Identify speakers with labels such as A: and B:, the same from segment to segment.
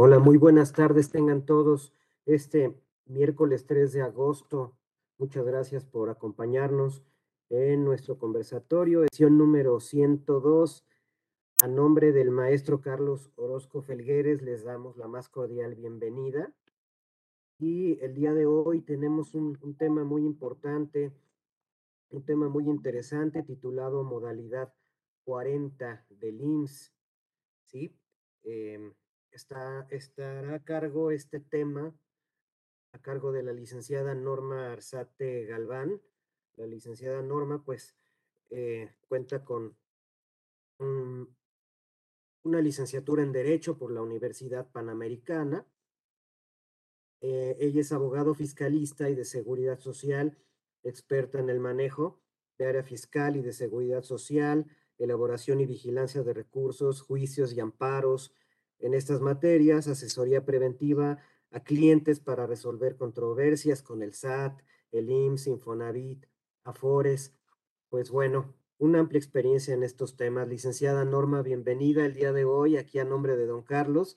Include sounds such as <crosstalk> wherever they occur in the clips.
A: Hola, muy buenas tardes tengan todos este miércoles 3 de agosto. Muchas gracias por acompañarnos en nuestro conversatorio, edición número 102. A nombre del maestro Carlos Orozco Felgueres les damos la más cordial bienvenida. Y el día de hoy tenemos un, tema muy importante, un tema muy interesante titulado Modalidad 40 del IMSS. ¿sí? Em, está, estará a cargo este tema, a cargo de la licenciada Norma Arzate Galván. La licenciada Norma, pues, eh, cuenta con una licenciatura en Derecho por la Universidad Panamericana. Eh, ella es abogado fiscalista y de seguridad social, experta en el manejo de área fiscal y de seguridad social, elaboración y vigilancia de recursos, juicios y amparos, en estas materias, asesoría preventiva a clientes para resolver controversias con el SAT, el IMSS, Infonavit, Afores. Pues bueno, una amplia experiencia en estos temas. Licenciada Norma, bienvenida el día de hoy aquí a nombre de don Carlos.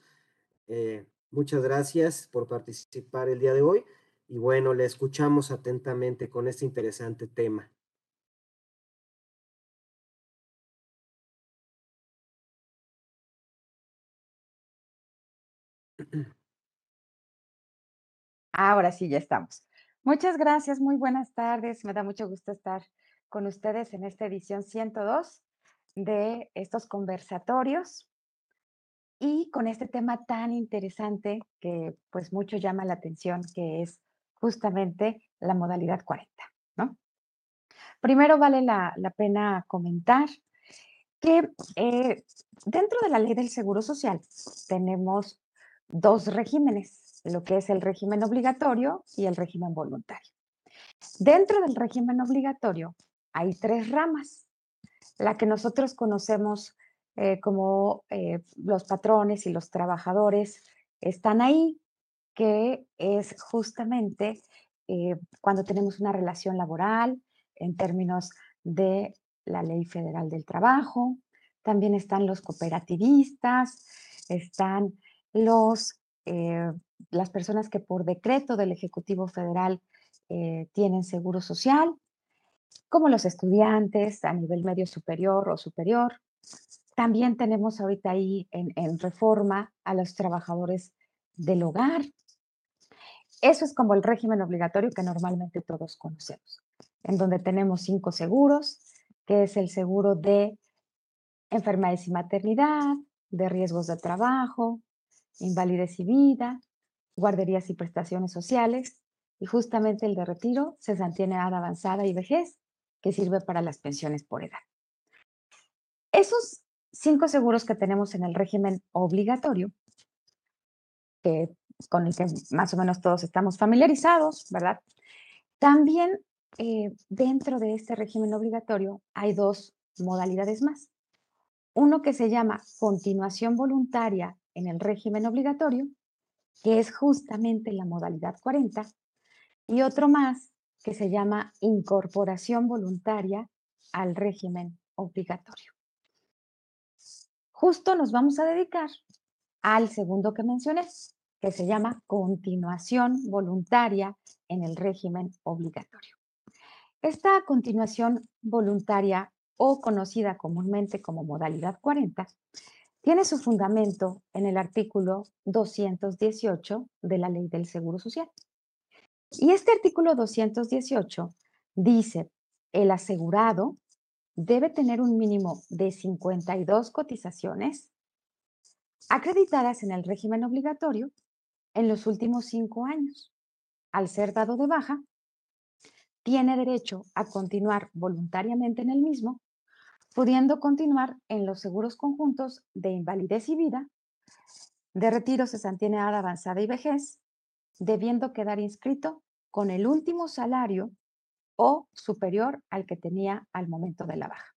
A: Eh, muchas gracias por participar el día de hoy y bueno, le escuchamos atentamente con este interesante tema.
B: Ahora sí, ya estamos. Muchas gracias, muy buenas tardes. Me da mucho gusto estar con ustedes en esta edición 102 de estos conversatorios y con este tema tan interesante que pues mucho llama la atención, que es justamente la modalidad 40, ¿no? Primero vale la, pena comentar que eh, dentro de la ley del Seguro Social tenemos dos regímenes lo que es el régimen obligatorio y el régimen voluntario. Dentro del régimen obligatorio hay tres ramas. La que nosotros conocemos eh, como eh, los patrones y los trabajadores están ahí, que es justamente eh, cuando tenemos una relación laboral en términos de la ley federal del trabajo. También están los cooperativistas, están los las personas que por decreto del Ejecutivo Federal eh, tienen seguro social, como los estudiantes a nivel medio superior o superior. También tenemos ahorita ahí en, reforma a los trabajadores del hogar. Eso es como el régimen obligatorio que normalmente todos conocemos, en donde tenemos cinco seguros, que es el seguro de enfermedades y maternidad, de riesgos de trabajo, invalidez y vida, guarderías y prestaciones sociales, y justamente el de retiro, se mantiene edad avanzada y vejez, que sirve para las pensiones por edad. Esos cinco seguros que tenemos en el régimen obligatorio, que, con el que más o menos todos estamos familiarizados, ¿verdad? También eh, dentro de este régimen obligatorio hay dos modalidades más. Uno que se llama continuación voluntaria en el régimen obligatorio que es justamente la modalidad 40, y otro más que se llama incorporación voluntaria al régimen obligatorio. Justo nos vamos a dedicar al segundo que mencioné, que se llama continuación voluntaria en el régimen obligatorio. Esta continuación voluntaria o conocida comúnmente como modalidad 40 tiene su fundamento en el artículo 218 de la Ley del Seguro Social. Y este artículo 218 dice, el asegurado debe tener un mínimo de 52 cotizaciones acreditadas en el régimen obligatorio en los últimos cinco años. Al ser dado de baja, tiene derecho a continuar voluntariamente en el mismo pudiendo continuar en los seguros conjuntos de invalidez y vida, de retiro, cesantía edad avanzada y vejez, debiendo quedar inscrito con el último salario o superior al que tenía al momento de la baja.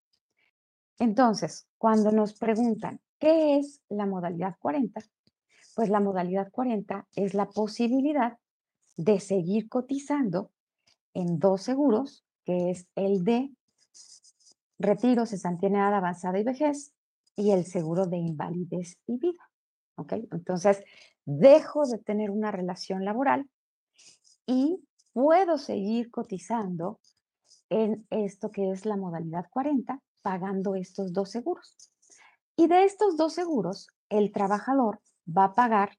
B: Entonces, cuando nos preguntan, ¿qué es la modalidad 40? Pues la modalidad 40 es la posibilidad de seguir cotizando en dos seguros, que es el de retiro, cesantía avanzada y vejez y el seguro de invalidez y vida. ¿Ok? Entonces, dejo de tener una relación laboral y puedo seguir cotizando en esto que es la modalidad 40, pagando estos dos seguros. Y de estos dos seguros, el trabajador va a pagar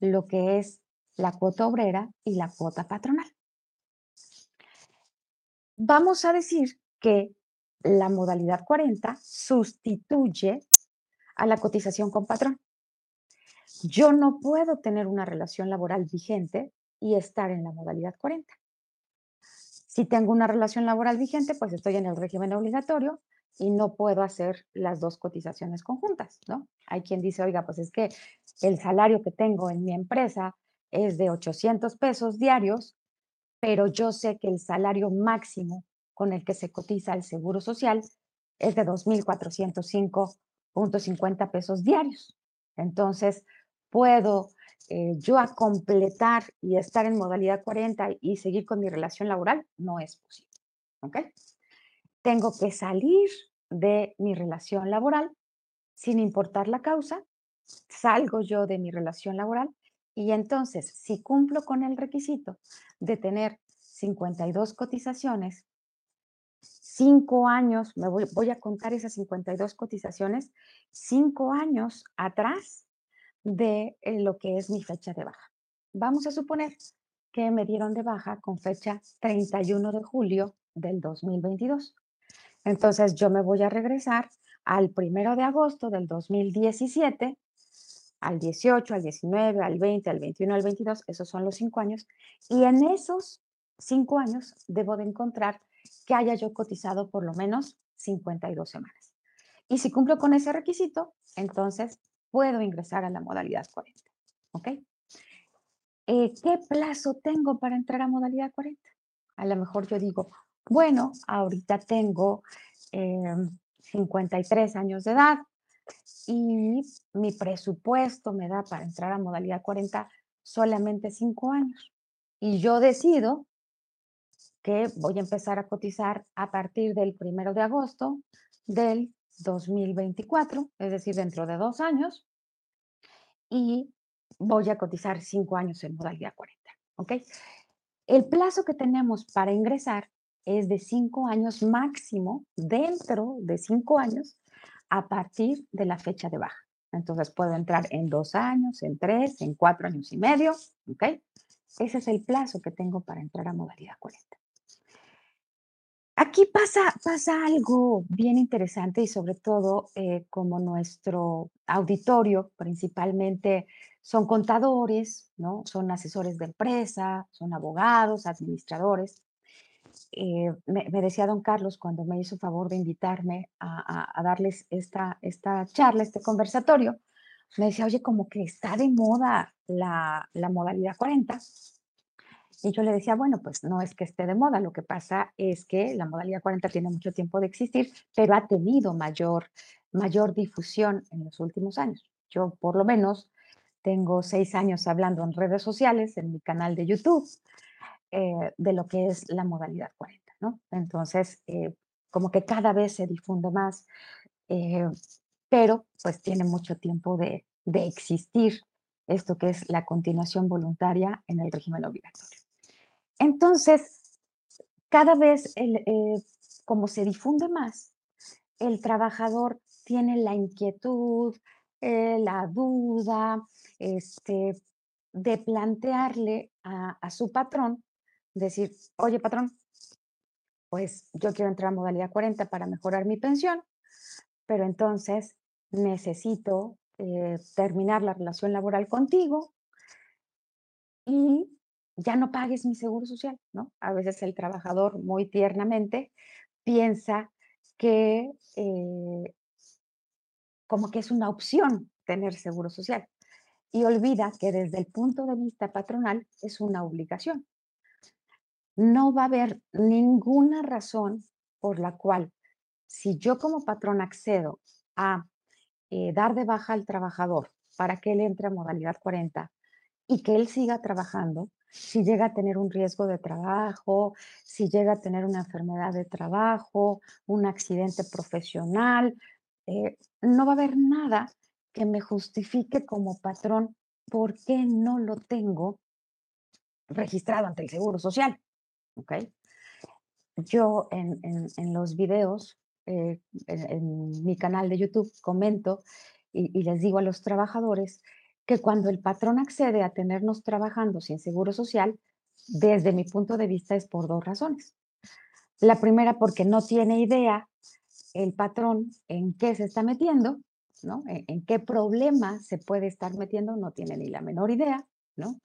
B: lo que es la cuota obrera y la cuota patronal. Vamos a decir que la modalidad 40 sustituye a la cotización con patrón. Yo no puedo tener una relación laboral vigente y estar en la modalidad 40. Si tengo una relación laboral vigente, pues estoy en el régimen obligatorio y no puedo hacer las dos cotizaciones conjuntas, ¿no? Hay quien dice, oiga, pues es que el salario que tengo en mi empresa es de 800 pesos diarios, pero yo sé que el salario máximo con el que se cotiza el seguro social es de 2.405.50 pesos diarios. Entonces, puedo eh, yo a completar y estar en modalidad 40 y seguir con mi relación laboral, no es posible. ¿Ok? Tengo que salir de mi relación laboral sin importar la causa, salgo yo de mi relación laboral y entonces si cumplo con el requisito de tener 52 cotizaciones, cinco años, me voy, voy a contar esas 52 cotizaciones, cinco años atrás de eh, lo que es mi fecha de baja. Vamos a suponer que me dieron de baja con fecha 31 de julio del 2022. Entonces yo me voy a regresar al primero de agosto del 2017, al 18, al 19, al 20, al 21, al 22, esos son los cinco años, y en esos cinco años debo de encontrar que haya yo cotizado por lo menos 52 semanas. Y si cumplo con ese requisito, entonces puedo ingresar a la modalidad 40. ¿Ok? Eh, ¿Qué plazo tengo para entrar a modalidad 40? A lo mejor yo digo, bueno, ahorita tengo 53 em, años de edad y mi presupuesto me da para entrar a modalidad 40 solamente 5 años. Y yo decido que voy a empezar a cotizar a partir del primero de agosto del 2024, es decir, dentro de dos años, y voy a cotizar cinco años en modalidad 40. ¿Ok? El plazo que tenemos para ingresar es de cinco años máximo, dentro de cinco años, a partir de la fecha de baja. Entonces puedo entrar en dos años, en tres, en cuatro años y medio. ¿Ok? Ese es el plazo que tengo para entrar a modalidad 40. Aquí pasa, pasa algo bien interesante y sobre todo eh, como nuestro auditorio principalmente son contadores, ¿no? son asesores de empresa, son abogados, administradores. Eh, me, decía don Carlos cuando me hizo favor de invitarme a, darles esta, esta charla, este conversatorio, me decía, oye, como que está de moda la, la modalidad 40 y yo le decía, bueno, pues no es que esté de moda, lo que pasa es que la modalidad 40 tiene mucho tiempo de existir, pero ha tenido mayor, mayor difusión en los últimos años. Yo por lo menos tengo seis años hablando en redes sociales, en mi canal de YouTube, eh, de lo que es la modalidad 40, ¿no? Entonces, eh, como que cada vez se difunde más, eh, pero pues tiene mucho tiempo de, de existir esto que es la continuación voluntaria en el régimen obligatorio. Entonces, cada vez, eh, como se difunde más, el trabajador tiene la inquietud, eh, la duda, este, de plantearle a, su patrón, decir, oye patrón, pues yo quiero entrar a modalidad 40 para mejorar mi pensión, pero entonces necesito eh, terminar la relación laboral contigo y ya no pagues mi seguro social, ¿no? A veces el trabajador muy tiernamente piensa que eh, como que es una opción tener seguro social y olvida que desde el punto de vista patronal es una obligación. No va a haber ninguna razón por la cual si yo como patrón accedo a eh, dar de baja al trabajador para que él entre a modalidad 40 y que él siga trabajando, si llega a tener un riesgo de trabajo, si llega a tener una enfermedad de trabajo, un accidente profesional, eh, no va a haber nada que me justifique como patrón por qué no lo tengo registrado ante el Seguro Social. ¿Ok? Yo en, los videos, eh, en, mi canal de YouTube, comento y les digo a los trabajadores que cuando el patrón accede a tenernos trabajando sin Seguro Social, desde mi punto de vista es por dos razones. La primera, porque no tiene idea el patrón en qué se está metiendo, ¿no? En, qué problema se puede estar metiendo, no tiene ni la menor idea, ¿no?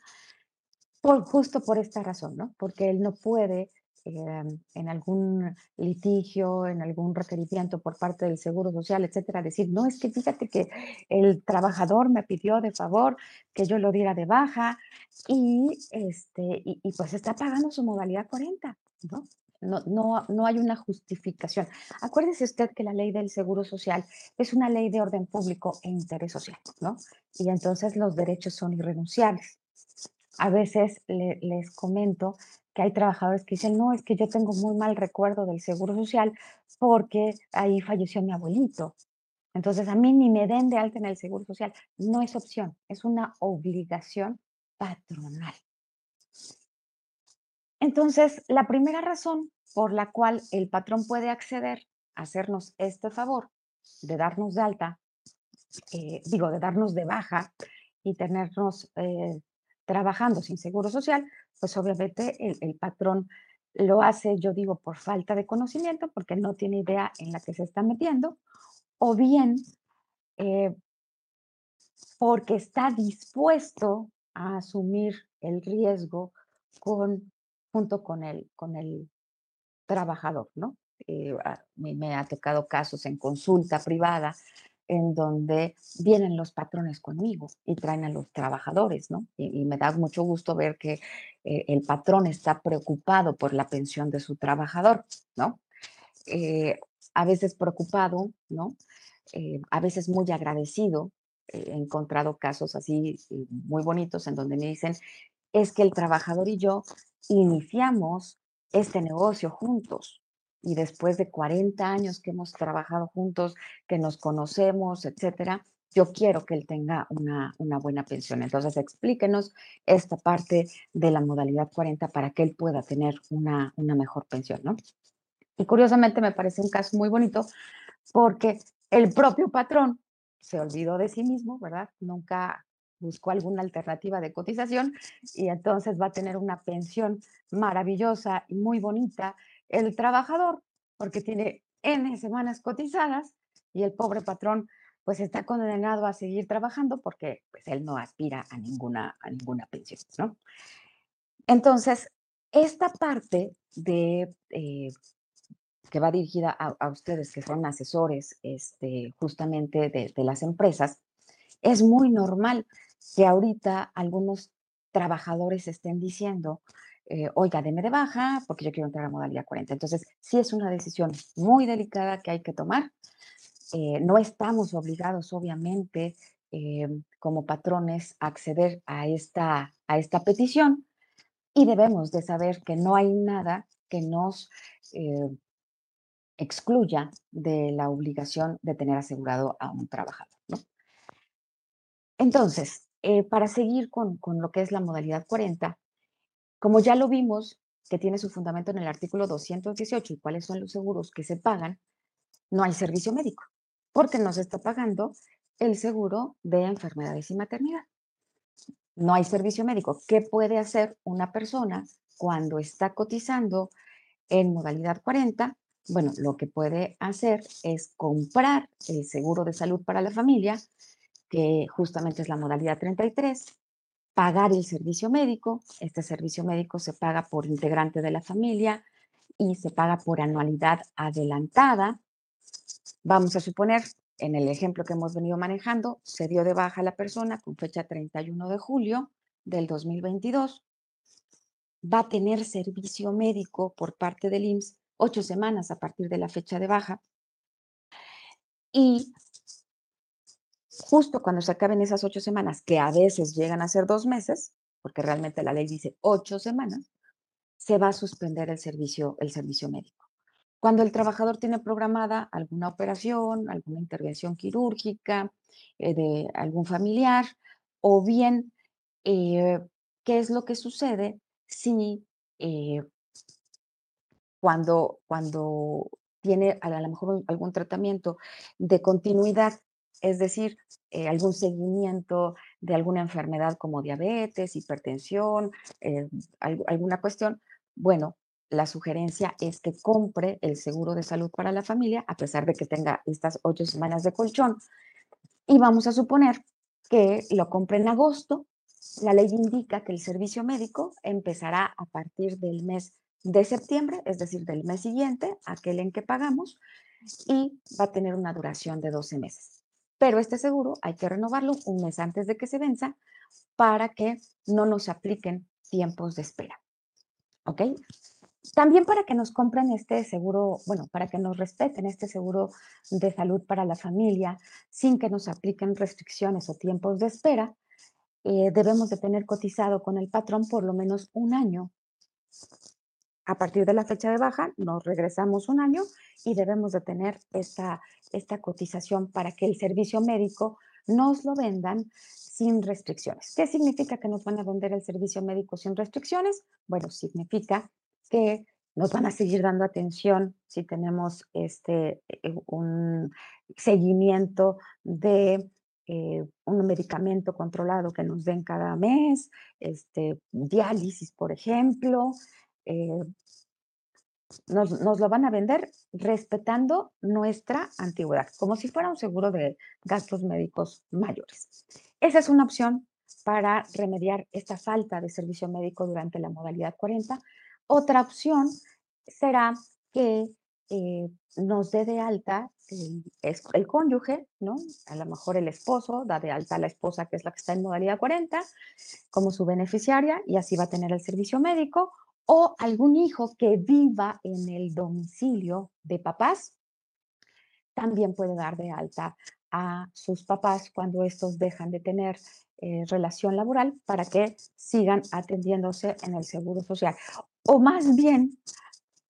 B: Por, justo por esta razón, ¿no? Porque él no puede em, en algún litigio, en algún requerimiento por parte del Seguro Social, etcétera, decir, no, es que fíjate que el trabajador me pidió de favor que yo lo diera de baja y, este, y pues está pagando su modalidad 40, ¿no? No, no, no, hay una justificación. Acuérdese usted que la ley del Seguro Social es una ley de orden público e interés social, ¿no? Y entonces los derechos son irrenunciables. A veces les comento que hay trabajadores que dicen, no, es que yo tengo muy mal recuerdo del Seguro Social porque ahí falleció mi abuelito. Entonces a mí ni me den de alta en el Seguro Social. No es opción, es una obligación patronal. Entonces, la primera razón por la cual el patrón puede acceder a hacernos este favor de darnos de alta, eh, digo, de darnos de baja y tenernos eh, trabajando sin seguro social, pues obviamente el, patrón lo hace, yo digo, por falta de conocimiento, porque no tiene idea en la que se está metiendo, o bien eh, porque está dispuesto a asumir el riesgo con junto con el, con el trabajador, ¿no? Eh, me ha tocado casos en consulta privada en donde vienen los patrones conmigo y traen a los trabajadores, ¿no? Y, me da mucho gusto ver que eh, el patrón está preocupado por la pensión de su trabajador, ¿no? Eh, a veces preocupado, ¿no? a veces muy agradecido. he encontrado casos así muy bonitos en donde me dicen, es que el trabajador y yo iniciamos este negocio juntos y después de 40 años que hemos trabajado juntos, que nos conocemos, etcétera, yo quiero que él tenga una, una, buena pensión. Entonces, explíquenos esta parte de la modalidad 40 para que él pueda tener una, una mejor pensión, ¿no? Y curiosamente me parece un caso muy bonito porque el propio patrón se olvidó de sí mismo, ¿verdad? Nunca buscó alguna alternativa de cotización y entonces va a tener una pensión maravillosa y muy bonita el trabajador porque tiene N semanas cotizadas y el pobre patrón pues está condenado a seguir trabajando porque pues él no aspira a ninguna, a ninguna pensión, ¿no? Entonces, esta parte de, eh, que va dirigida a, ustedes que son asesores este, justamente de, de las empresas, es muy normal que ahorita algunos trabajadores estén diciendo, eh, oiga, deme de baja porque yo quiero entrar a modalidad 40. Entonces, sí es una decisión muy delicada que hay que tomar. Eh, no estamos obligados, obviamente, eh, como patrones a acceder a esta, a esta petición y debemos de saber que no hay nada que nos excluya de la obligación de tener asegurado a un trabajador. Entonces, eh, para seguir con, lo que es la modalidad 40, como ya lo vimos, que tiene su fundamento en el artículo 218 y cuáles son los seguros que se pagan, no hay servicio médico, porque no se está pagando el seguro de enfermedades y maternidad. No hay servicio médico. ¿Qué puede hacer una persona cuando está cotizando en modalidad 40? Bueno, lo que puede hacer es comprar el seguro de salud para la familia que justamente es la modalidad 33, pagar el servicio médico. Este servicio médico se paga por integrante de la familia y se paga por anualidad adelantada. Vamos a suponer, en el ejemplo que hemos venido manejando, se dio de baja la persona con fecha 31 de julio del 2022. Va a tener servicio médico por parte del IMSS ocho semanas a partir de la fecha de baja. Y justo cuando se acaben esas ocho semanas, que a veces llegan a ser dos meses, porque realmente la ley dice ocho semanas, se va a suspender el servicio, el servicio médico. Cuando el trabajador tiene programada alguna operación, alguna intervención quirúrgica eh, de algún familiar, o bien, eh, ¿qué es lo que sucede si eh, cuando, cuando tiene a lo mejor algún tratamiento de continuidad, es decir, eh, algún seguimiento de alguna enfermedad como diabetes, hipertensión, eh, alguna cuestión, bueno, la sugerencia es que compre el seguro de salud para la familia, a pesar de que tenga estas ocho semanas de colchón. Y vamos a suponer que lo compre en agosto. La ley indica que el servicio médico empezará a partir del mes de septiembre, es decir, del mes siguiente, aquel en que pagamos, y va a tener una duración de 12 meses. Pero este seguro hay que renovarlo un mes antes de que se venza para que no nos apliquen tiempos de espera. ¿Ok? También para que nos compren este seguro, bueno, para que nos respeten este seguro de salud para la familia sin que nos apliquen restricciones o tiempos de espera, eh, debemos de tener cotizado con el patrón por lo menos un año a partir de la fecha de baja, nos regresamos un año y debemos de tener esta, esta cotización para que el servicio médico nos lo vendan sin restricciones. ¿Qué significa que nos van a vender el servicio médico sin restricciones? Bueno, significa que nos van a seguir dando atención si tenemos este, eh, un seguimiento de eh, un medicamento controlado que nos den cada mes, este, diálisis, por ejemplo, eh, nos, lo van a vender respetando nuestra antigüedad, como si fuera un seguro de gastos médicos mayores. Esa es una opción para remediar esta falta de servicio médico durante la modalidad 40. Otra opción será que eh, nos dé de alta el, el, cónyuge, ¿no? A lo mejor el esposo da de alta a la esposa, que es la que está en modalidad 40, como su beneficiaria, y así va a tener el servicio médico, o algún hijo que viva en el domicilio de papás, también puede dar de alta a sus papás cuando estos dejan de tener eh, relación laboral para que sigan atendiéndose en el seguro social. O más bien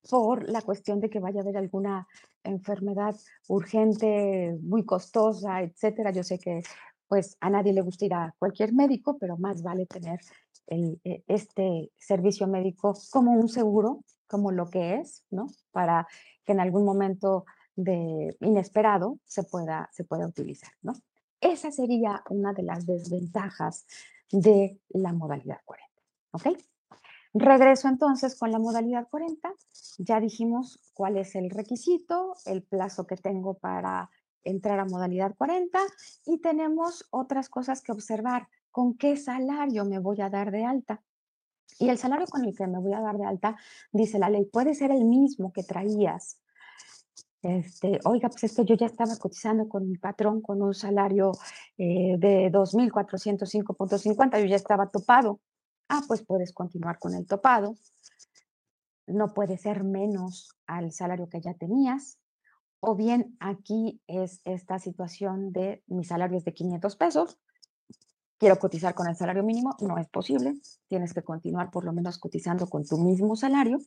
B: por la cuestión de que vaya a haber alguna enfermedad urgente, muy costosa, etcétera. Yo sé que pues a nadie le gusta ir a cualquier médico, pero más vale tener eh, este servicio médico como un seguro, como lo que es, ¿no? Para que en algún momento de inesperado se pueda, se pueda utilizar, ¿no? Esa sería una de las desventajas de la modalidad 40, ¿ok? Regreso entonces con la modalidad 40. Ya dijimos cuál es el requisito, el plazo que tengo para entrar a modalidad 40 y tenemos otras cosas que observar con qué salario me voy a dar de alta. Y el salario con el que me voy a dar de alta, dice la ley, puede ser el mismo que traías. Este, oiga, pues esto yo ya estaba cotizando con mi patrón con un salario eh, de 2.405.50, yo ya estaba topado. Ah, pues puedes continuar con el topado. No puede ser menos al salario que ya tenías. O bien aquí es esta situación de mi salario es de 500 pesos, quiero cotizar con el salario mínimo, no es posible, tienes que continuar por lo menos cotizando con tu mismo salario,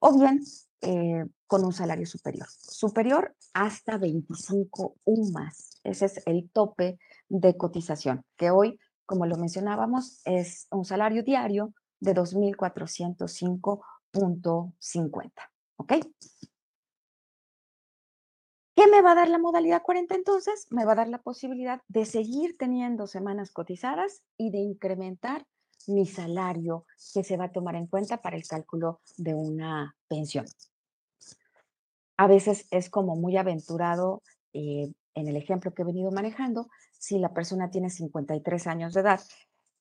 B: o bien eh, con un salario superior, superior hasta 25 UMAS, ese es el tope de cotización, que hoy, como lo mencionábamos, es un salario diario de 2.405.50, ¿ok? ¿Qué me va a dar la modalidad 40 entonces? Me va a dar la posibilidad de seguir teniendo semanas cotizadas y de incrementar mi salario que se va a tomar en cuenta para el cálculo de una pensión. A veces es como muy aventurado, eh, en el ejemplo que he venido manejando, si la persona tiene 53 años de edad,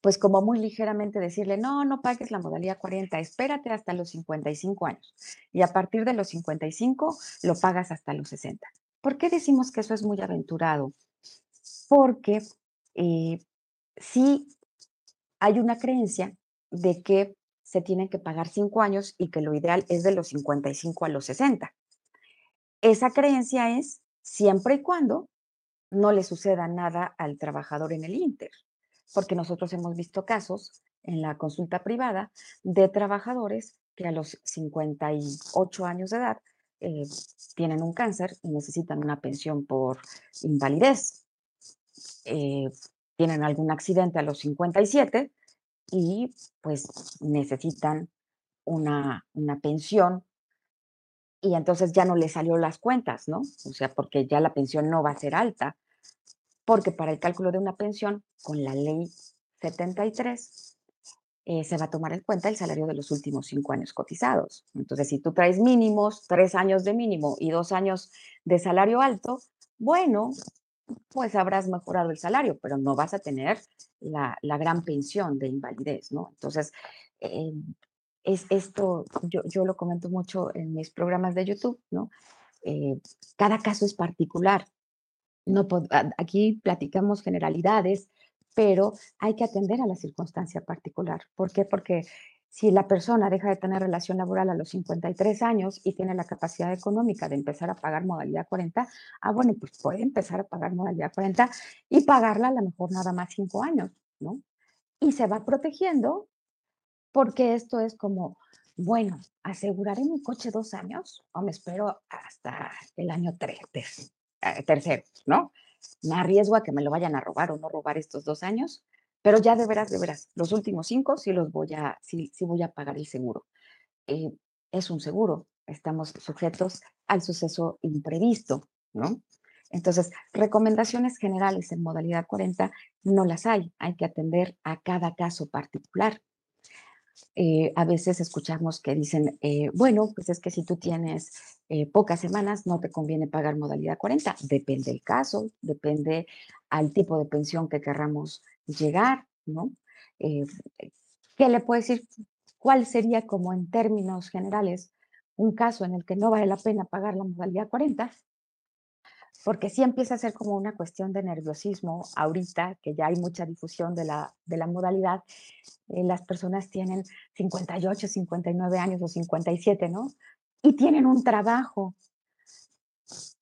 B: pues como muy ligeramente decirle, no, no pagues la modalidad 40, espérate hasta los 55 años. Y a partir de los 55 lo pagas hasta los 60. ¿Por qué decimos que eso es muy aventurado? Porque eh, sí hay una creencia de que se tienen que pagar cinco años y que lo ideal es de los 55 a los 60. Esa creencia es siempre y cuando no le suceda nada al trabajador en el Inter, porque nosotros hemos visto casos en la consulta privada de trabajadores que a los 58 años de edad eh, tienen un cáncer y necesitan una pensión por invalidez. Eh, tienen algún accidente a los 57 y pues necesitan una, una pensión y entonces ya no le salió las cuentas, ¿no? O sea, porque ya la pensión no va a ser alta, porque para el cálculo de una pensión, con la ley 73, eh, se va a tomar en cuenta el salario de los últimos cinco años cotizados. Entonces, si tú traes mínimos, tres años de mínimo y dos años de salario alto, bueno, pues habrás mejorado el salario, pero no vas a tener la, gran pensión de invalidez, ¿no? Entonces, eh, es esto, yo, yo, lo comento mucho en mis programas de YouTube, ¿no? Eh, cada caso es particular. No aquí platicamos generalidades, pero hay que atender a la circunstancia particular. ¿Por qué? Porque si la persona deja de tener relación laboral a los 53 años y tiene la capacidad económica de empezar a pagar modalidad 40, ah, bueno, pues puede empezar a pagar modalidad 40 y pagarla a lo mejor nada más 5 años, ¿no? Y se va protegiendo porque esto es como, bueno, ¿aseguraré mi coche dos años o me espero hasta el año tres, eh, tercero, ¿no? Me arriesgo a que me lo vayan a robar o no robar estos dos años, pero ya de veras, de veras, los últimos cinco sí los voy a, sí, sí voy a pagar el seguro. Eh, es un seguro, estamos sujetos al suceso imprevisto, ¿no? Entonces, recomendaciones generales en modalidad 40 no las hay, hay que atender a cada caso particular. Eh, a veces escuchamos que dicen, eh, bueno, pues es que si tú tienes eh, pocas semanas, no te conviene pagar modalidad 40. Depende del caso, depende al tipo de pensión que querramos llegar, ¿no? ¿Qué le puedo decir? ¿Cuál sería como en términos generales un caso en el que no vale la pena pagar la modalidad 40? Porque sí empieza a ser como una cuestión de nerviosismo ahorita, que ya hay mucha difusión de la, de la modalidad. Eh, las personas tienen 58, 59 años o 57, ¿no? Y tienen un trabajo.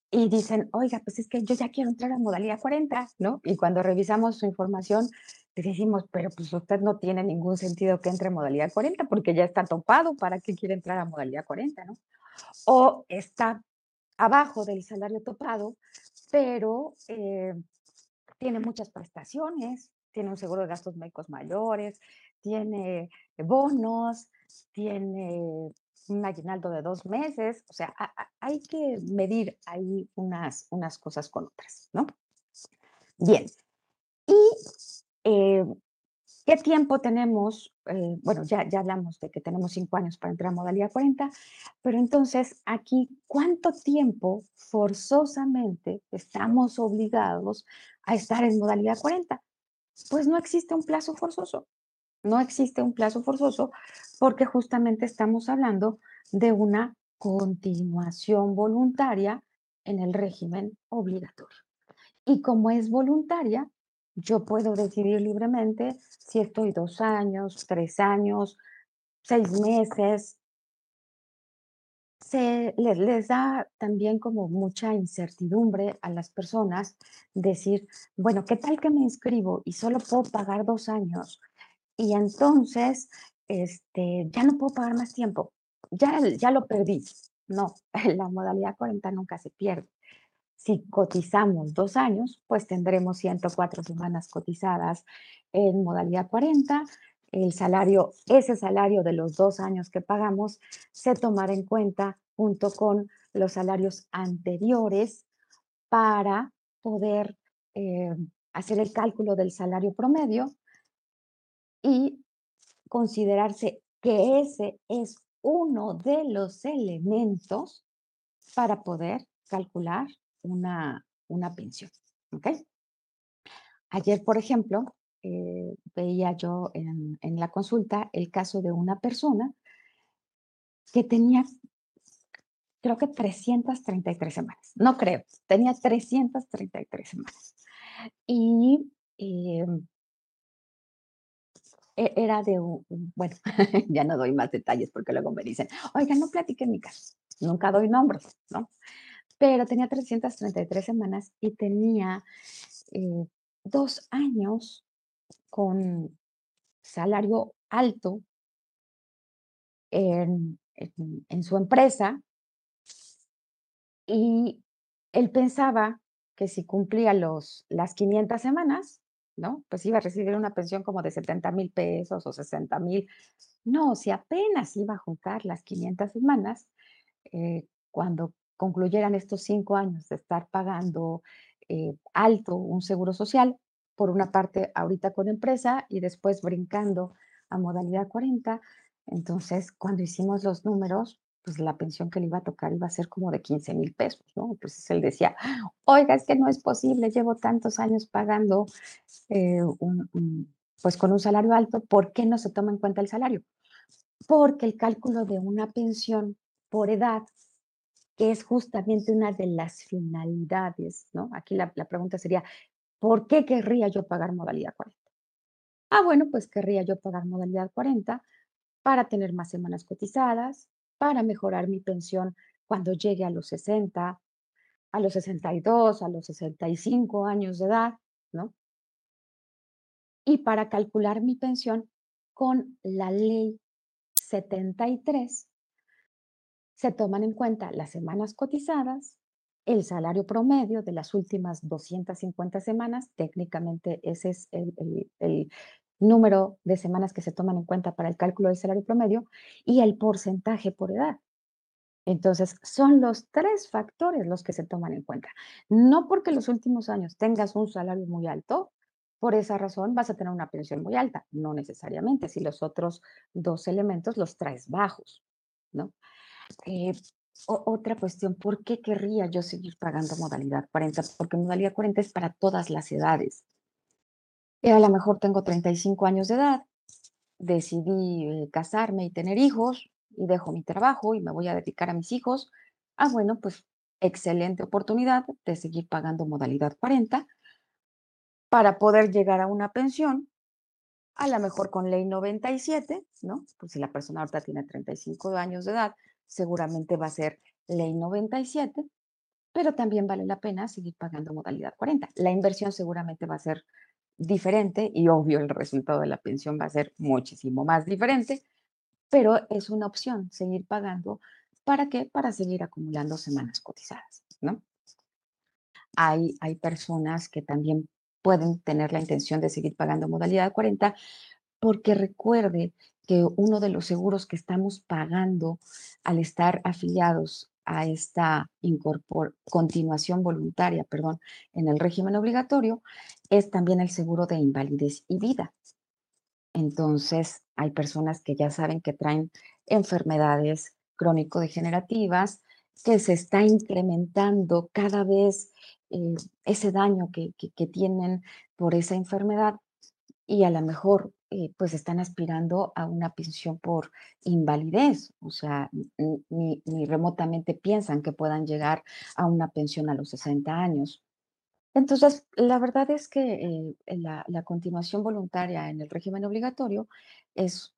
B: Y dicen, oiga, pues es que yo ya quiero entrar a modalidad 40, ¿no? Y cuando revisamos su información, le decimos, pero pues usted no tiene ningún sentido que entre a modalidad 40 porque ya está topado, ¿para qué quiere entrar a modalidad 40, ¿no? O está abajo del salario topado, pero eh, tiene muchas prestaciones, tiene un seguro de gastos médicos mayores, tiene bonos, tiene un aguinaldo de dos meses, o sea, hay que medir ahí unas, unas cosas con otras, ¿no? Bien, y eh, ¿Qué tiempo tenemos? Eh, bueno, ya, ya hablamos de que tenemos cinco años para entrar a modalidad 40, pero entonces aquí, ¿cuánto tiempo forzosamente estamos obligados a estar en modalidad 40? Pues no existe un plazo forzoso. No existe un plazo forzoso porque justamente estamos hablando de una continuación voluntaria en el régimen obligatorio. Y como es voluntaria, yo puedo decidir libremente si estoy dos años, tres años, seis meses. Se les, da también como mucha incertidumbre a las personas decir, bueno, ¿qué tal que me inscribo y solo puedo pagar dos años? Y entonces, este, ya no puedo pagar más tiempo. Ya, ya lo perdí. No, <laughs> la modalidad 40 nunca se pierde. Si cotizamos dos años, pues tendremos 104 semanas cotizadas en modalidad 40. El salario, ese salario de los dos años que pagamos, se tomará en cuenta junto con los salarios anteriores para poder eh, hacer el cálculo del salario promedio y considerarse que ese es uno de los elementos para poder calcular una, una pensión. ¿ok? Ayer, por ejemplo, eh, veía yo en, en, la consulta el caso de una persona que tenía, creo que 333 semanas, no creo, tenía 333 semanas. Y eh, e, era de un, bueno, <laughs> ya no doy más detalles porque luego me dicen, oiga, no platiquen mi caso, nunca doy nombres, ¿no? Pero tenía 333 semanas y tenía eh, dos años con salario alto en, su empresa Y él pensaba que si cumplía los, las 500 semanas, ¿no? Pues iba a recibir una pensión como de 70 mil pesos o 60 mil. No, si apenas iba a juntar las 500 semanas, eh, cuando concluyeran estos cinco años de estar pagando eh, alto un seguro social, por una parte ahorita con empresa y después brincando a modalidad 40. Entonces, cuando hicimos los números, pues la pensión que le iba a tocar iba a ser como de 15 mil pesos, ¿no? Entonces él decía, oiga, es que no es posible, llevo tantos años pagando eh, pues con un salario alto, ¿por qué no se toma en cuenta el salario? Porque el cálculo de una pensión por edad, que es justamente una de las finalidades, ¿no? Aquí la, la pregunta sería, ¿por qué querría yo pagar modalidad 40? Ah, bueno, pues querría yo pagar modalidad 40 para tener más semanas cotizadas, para mejorar mi pensión cuando llegue a los 60, a los 62, a los 65 años de edad, ¿no? Y para calcular mi pensión con la ley 73, se toman en cuenta las semanas cotizadas, el salario promedio de las últimas 250 semanas, técnicamente ese es el, número de semanas que se toman en cuenta para el cálculo del salario promedio y el porcentaje por edad. Entonces, son los tres factores los que se toman en cuenta. No porque los últimos años tengas un salario muy alto, por esa razón vas a tener una pensión muy alta. No necesariamente, si los otros dos elementos los traes bajos, ¿no? Eh, otra cuestión, ¿por qué querría yo seguir pagando modalidad 40? Porque modalidad 40 es para todas las edades. Y a lo mejor tengo 35 años de edad, decidí eh, casarme y tener hijos y dejo mi trabajo y me voy a dedicar a mis hijos. Ah, bueno, pues excelente oportunidad de seguir pagando modalidad 40 para poder llegar a una pensión, a lo mejor con ley 97, ¿no? Pues si la persona ahorita tiene 35 años de edad, seguramente va a ser ley 97, pero también vale la pena seguir pagando modalidad 40. La inversión seguramente va a ser diferente y obvio el resultado de la pensión va a ser muchísimo más diferente, pero es una opción seguir pagando. ¿Para qué? Para seguir acumulando semanas cotizadas, ¿no? Hay, hay personas que también pueden tener la intención de seguir pagando modalidad 40 porque recuerde que uno de los seguros que estamos pagando al estar afiliados a esta continuación voluntaria, perdón, en el régimen obligatorio, es también el seguro de invalidez y vida. Entonces, hay personas que ya saben que traen enfermedades crónico-degenerativas, que se está incrementando cada vez eh, ese daño que, que, tienen por esa enfermedad y a lo mejor eh, pues están aspirando a una pensión por invalidez, o sea, ni, ni, remotamente piensan que puedan llegar a una pensión a los 60 años. Entonces, la verdad es que eh, la, la, continuación voluntaria en el régimen obligatorio es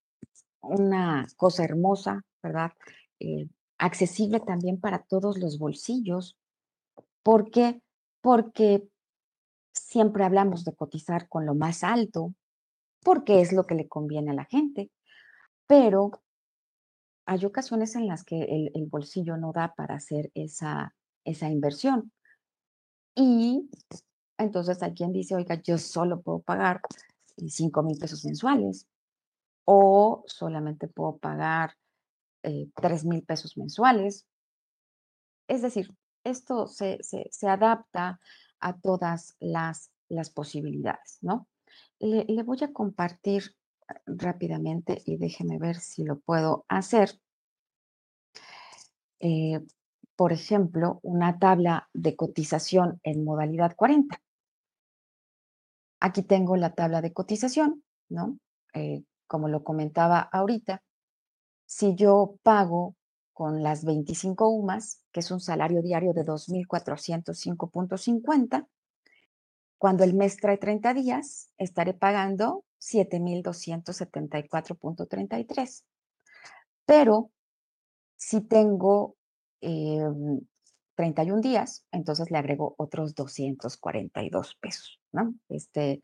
B: una cosa hermosa, ¿verdad? Eh, accesible también para todos los bolsillos. ¿Por qué? Porque siempre hablamos de cotizar con lo más alto, porque es lo que le conviene a la gente, pero hay ocasiones en las que el, bolsillo no da para hacer esa, esa inversión. Y entonces hay quien dice, oiga, yo solo puedo pagar 5 mil pesos mensuales o solamente puedo pagar eh, 3 mil pesos mensuales. Es decir, esto se, se, adapta a todas las, las posibilidades, ¿no? Le, voy a compartir rápidamente y déjeme ver si lo puedo hacer. Eh, por ejemplo, una tabla de cotización en modalidad 40. Aquí tengo la tabla de cotización, ¿no? Eh, como lo comentaba ahorita, si yo pago con las 25 UMAS, que es un salario diario de 2.405.50, cuando el mes trae 30 días, estaré pagando 7.274.33. Pero si tengo 31 em, días, entonces le agrego otros 242 pesos, ¿no? Este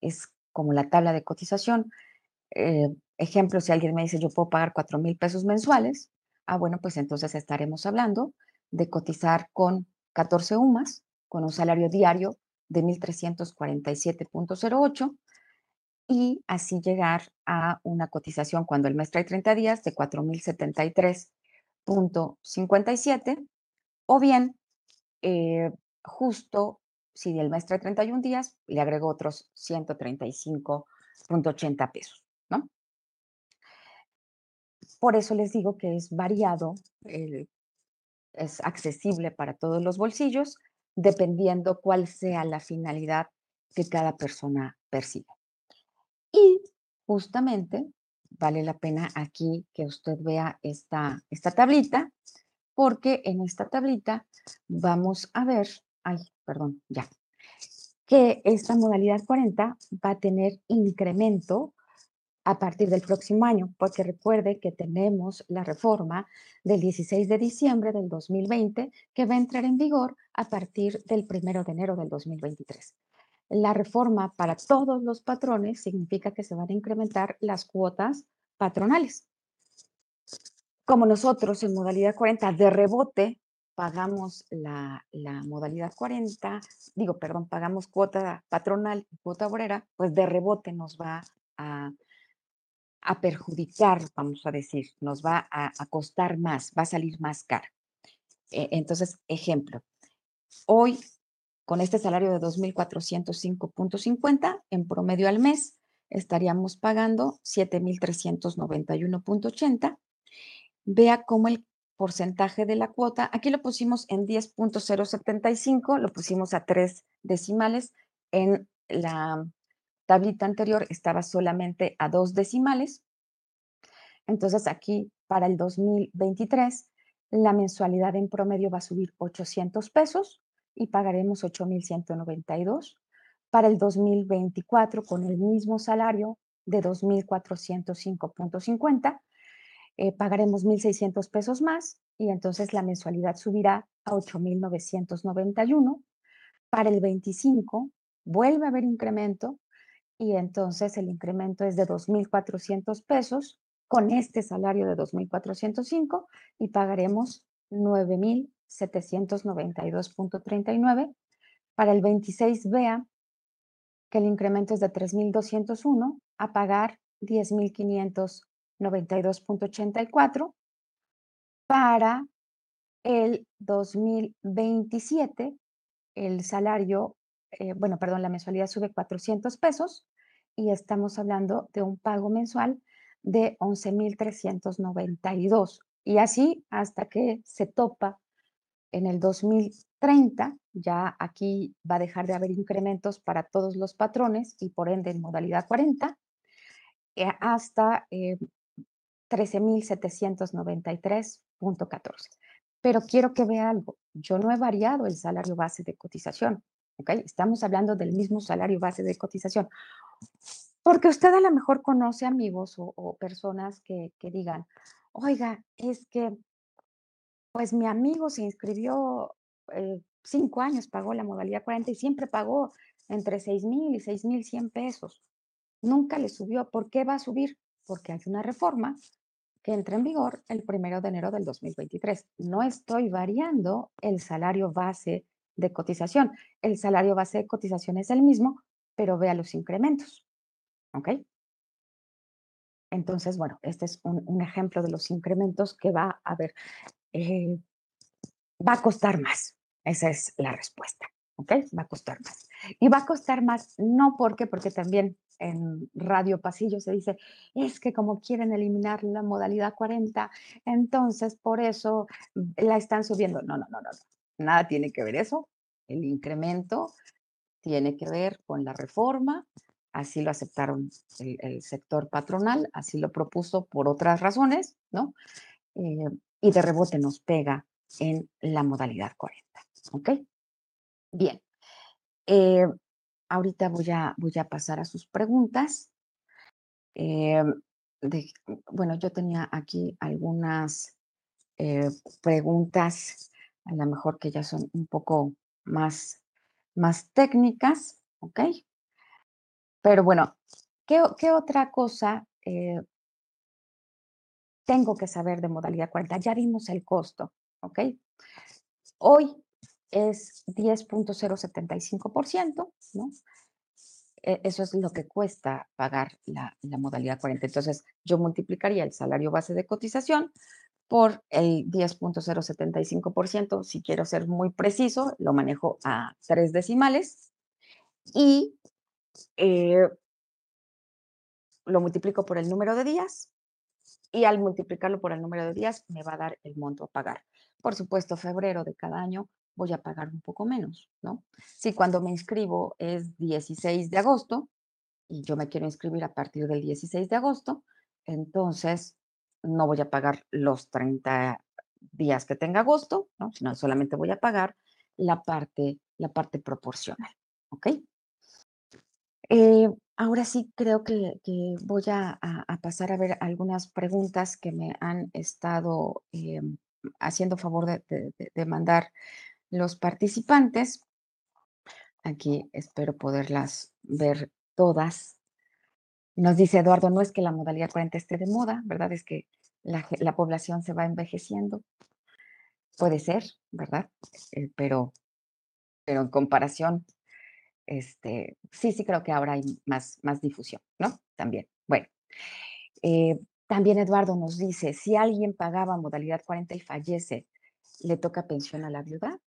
B: es como la tabla de cotización. Eh, ejemplo, si alguien me dice yo puedo pagar 4 mil pesos mensuales, ah, bueno, pues entonces estaremos hablando de cotizar con 14 UMAS, con un salario diario de 1.347.08 y así llegar a una cotización cuando el mes trae 30 días de 4.073.57 o bien eh, justo si el mes trae 31 días, le agrego otros 135.80 pesos, ¿no? Por eso les digo que es variado, es accesible para todos los bolsillos, dependiendo cuál sea la finalidad que cada persona percibe. Y justamente vale la pena aquí que usted vea esta, esta tablita, porque en esta tablita vamos a ver, ay, perdón, ya, que esta modalidad 40 va a tener incremento a partir del próximo año, porque recuerde que tenemos la reforma del 16 de diciembre del 2020 que va a entrar en vigor a partir del 1 de enero del 2023. La reforma para todos los patrones significa que se van a incrementar las cuotas patronales. Como nosotros en modalidad 40 de rebote pagamos la, modalidad 40, digo, perdón, pagamos cuota patronal y cuota obrera, pues de rebote nos va a, perjudicar, vamos a decir, nos va a, costar más, va a salir más cara. E, entonces, ejemplo, hoy con este salario de 2.405.50 en promedio al mes, estaríamos pagando 7.391.80. Vea cómo el porcentaje de la cuota. Aquí lo pusimos en 10.075, lo pusimos a tres decimales. En la tablita anterior estaba solamente a dos decimales. Entonces aquí para el 2023 la mensualidad en promedio va a subir 800 pesos y pagaremos 8.192. Para el 2024 con el mismo salario de 2.405.50 eh, pagaremos 1.600 pesos más y entonces la mensualidad subirá a 8.991. Para el 25 vuelve a haber incremento y entonces el incremento es de 2.400 pesos con este salario de 2.405 y pagaremos 9.792.39. Para el 26 vea que el incremento es de 3.201 a pagar 10.500 92.84. Para el 2027, el salario, eh, bueno, perdón, la mensualidad sube 400 pesos y estamos hablando de un pago mensual de 11.392. Y así hasta que se topa en el 2030, ya aquí va a dejar de haber incrementos para todos los patrones y por ende en modalidad 40, eh, hasta eh, 13.793.14. Pero quiero que vea algo. Yo no he variado el salario base de cotización. ¿ok? Estamos hablando del mismo salario base de cotización. Porque usted a lo mejor conoce amigos o, personas que, digan, oiga, es que, pues mi amigo se inscribió eh, cinco años, pagó la modalidad 40 y siempre pagó entre 6 mil y 6 mil 100 pesos. Nunca le subió. ¿Por qué va a subir? Porque hay una reforma que entra en vigor el primero de enero del 2023. No estoy variando el salario base de cotización. El salario base de cotización es el mismo, pero vea los incrementos. ¿Ok? Entonces, bueno, este es un, ejemplo de los incrementos que va a haber. Eh, va a costar más. Esa es la respuesta. ¿Ok? Va a costar más. Y va a costar más, no porque, porque también en Radio Pasillo se dice, es que como quieren eliminar la modalidad 40, entonces por eso la están subiendo. No, no, no, no, nada tiene que ver eso. El incremento tiene que ver con la reforma, así lo aceptaron el, sector patronal, así lo propuso por otras razones, ¿no? Eh, y de rebote nos pega en la modalidad 40, ¿ok? Bien. Eh, ahorita voy a, voy a pasar a sus preguntas. Eh, bueno, yo tenía aquí algunas preguntas, a lo mejor que ya son un poco más, más técnicas, ¿ok? Pero bueno, ¿qué, otra cosa tengo que saber de modalidad 40? Ya vimos el costo, ¿ok? Hoy es 10.075%, ¿no? E, eso es lo que cuesta pagar la, modalidad 40. Entonces, yo multiplicaría el salario base de cotización por el 10.075%. Si quiero ser muy preciso, lo manejo a tres decimales y eh, lo multiplico por el número de días y al multiplicarlo por el número de días me va a dar el monto a pagar. Por supuesto, febrero de cada año voy a pagar un poco menos, ¿no? Si cuando me inscribo es 16 de agosto y yo me quiero inscribir a partir del 16 de agosto, entonces no voy a pagar los 30 días que tenga agosto, ¿no? sino solamente voy a pagar la parte, la parte proporcional, ¿ok? Eh, ahora sí creo que, voy a, pasar a ver algunas preguntas que me han estado eh, haciendo favor de, mandar los participantes. Aquí espero poderlas ver todas. Nos dice Eduardo, no es que la modalidad 40 esté de moda, ¿verdad? Es que la, población se va envejeciendo. Puede ser, ¿verdad? Eh, pero, pero en comparación, este, sí, sí creo que ahora hay más, más difusión, ¿no? También. Bueno, eh, también Eduardo nos dice, si alguien pagaba modalidad 40 y fallece, ¿le toca pensión a la viuda?